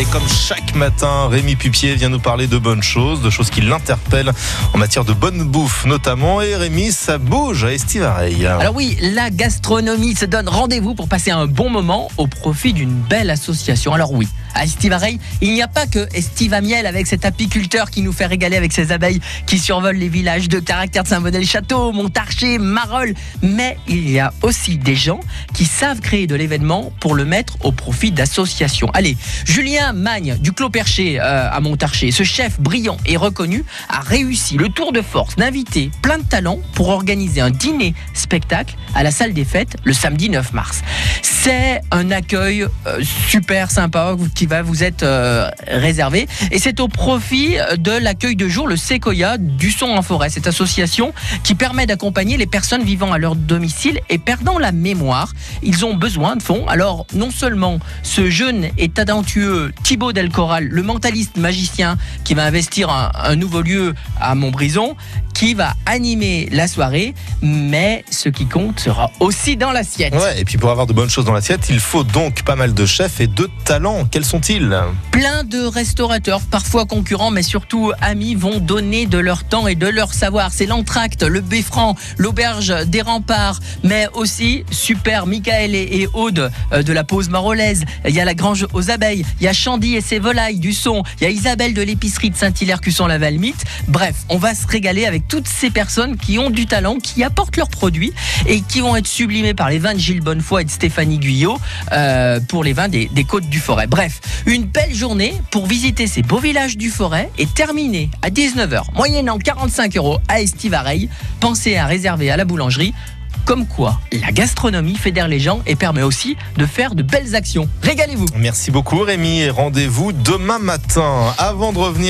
Et comme chaque matin, Rémi Pupier vient nous parler de bonnes choses, de choses qui l'interpellent en matière de bonne bouffe notamment. Et Rémi, ça bouge à Estivareil. Alors oui, la gastronomie se donne rendez-vous pour passer un bon moment au profit d'une belle association. Alors oui, à Estivareil, il n'y a pas que Estivamiel avec cet apiculteur qui nous fait régaler avec ses abeilles qui survolent les villages de caractère de Saint-Bonnet-le-Château, Montarcher, Marolles, mais il y a aussi des gens qui savent créer de l'événement pour le mettre au profit d'associations. Allez, Julien Magne du Clos Perché euh, à Montarcher, ce chef brillant et reconnu a réussi le tour de force d'inviter plein de talents pour organiser un dîner spectacle à la salle des fêtes le samedi 9 mars. C'est un accueil euh, super sympa qui va vous être euh, réservé et c'est au profit de l'accueil de jour le Sequoia du son en forêt, cette association qui permet d'accompagner les personnes vivant à leur domicile et perdant la mémoire. Ils ont besoin de fonds. Alors non seulement ce jeune et talentueux Thibaut Delcoral, le mentaliste magicien qui va investir un, un nouveau lieu à Montbrison, qui va animer la soirée, mais ce qui compte sera aussi dans l'assiette. Ouais, et puis pour avoir de bonnes choses dans l'assiette, il faut donc pas mal de chefs et de talents. Quels sont-ils Plein de restaurateurs, parfois concurrents, mais surtout amis, vont donner de leur temps et de leur savoir. C'est l'entracte, le beffrand, l'auberge des remparts, mais aussi super Michael et, Aude euh, de la pause marolaise. Il y a la grange aux abeilles, il y a Chandy et ses volailles du son, il y a Isabelle de l'épicerie de Saint-Hilaire cusson la valmite Bref, on va se régaler avec toutes ces personnes qui ont du talent, qui apportent leurs produits et qui vont être sublimés par les vins de Gilles Bonnefoy et de Stéphanie Guyot euh, pour les vins des, côtes du Forêt. Bref, une belle journée pour visiter ces beaux villages du Forêt et terminer à 19h, moyennant 45 euros à Estivareil. Pensez à réserver à la boulangerie. Comme quoi, la gastronomie fédère les gens et permet aussi de faire de belles actions. Régalez-vous Merci beaucoup Rémi rendez-vous demain matin. Avant de revenir